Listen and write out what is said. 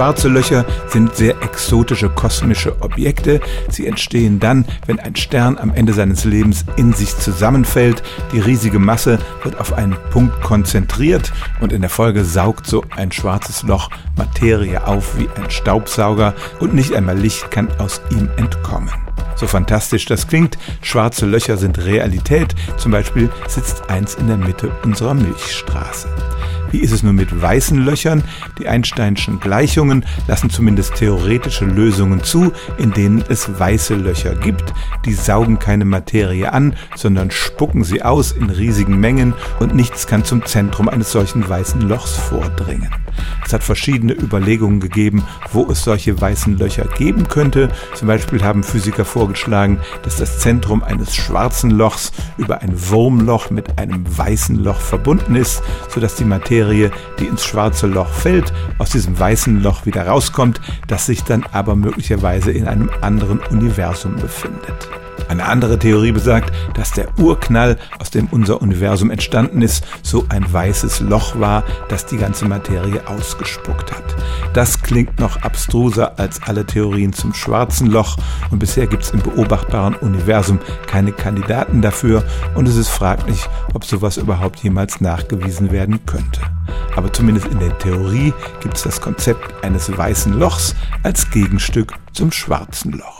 Schwarze Löcher sind sehr exotische kosmische Objekte. Sie entstehen dann, wenn ein Stern am Ende seines Lebens in sich zusammenfällt. Die riesige Masse wird auf einen Punkt konzentriert und in der Folge saugt so ein schwarzes Loch Materie auf wie ein Staubsauger und nicht einmal Licht kann aus ihm entkommen. So fantastisch das klingt, schwarze Löcher sind Realität. Zum Beispiel sitzt eins in der Mitte unserer Milchstraße. Wie ist es nun mit weißen Löchern? Die Einsteinschen Gleichungen lassen zumindest theoretische Lösungen zu, in denen es weiße Löcher gibt. Die saugen keine Materie an, sondern spucken sie aus in riesigen Mengen und nichts kann zum Zentrum eines solchen weißen Lochs vordringen. Es hat verschiedene Überlegungen gegeben, wo es solche weißen Löcher geben könnte. Zum Beispiel haben Physiker vorgeschlagen, dass das Zentrum eines schwarzen Lochs über ein Wurmloch mit einem weißen Loch verbunden ist, sodass die Materie, die ins schwarze Loch fällt, aus diesem weißen Loch wieder rauskommt, das sich dann aber möglicherweise in einem anderen Universum befindet. Eine andere Theorie besagt, dass der Urknall, aus dem unser Universum entstanden ist, so ein weißes Loch war, das die ganze Materie ausgespuckt hat. Das klingt noch abstruser als alle Theorien zum schwarzen Loch und bisher gibt es im beobachtbaren Universum keine Kandidaten dafür und es ist fraglich, ob sowas überhaupt jemals nachgewiesen werden könnte. Aber zumindest in der Theorie gibt es das Konzept eines weißen Lochs als Gegenstück zum schwarzen Loch.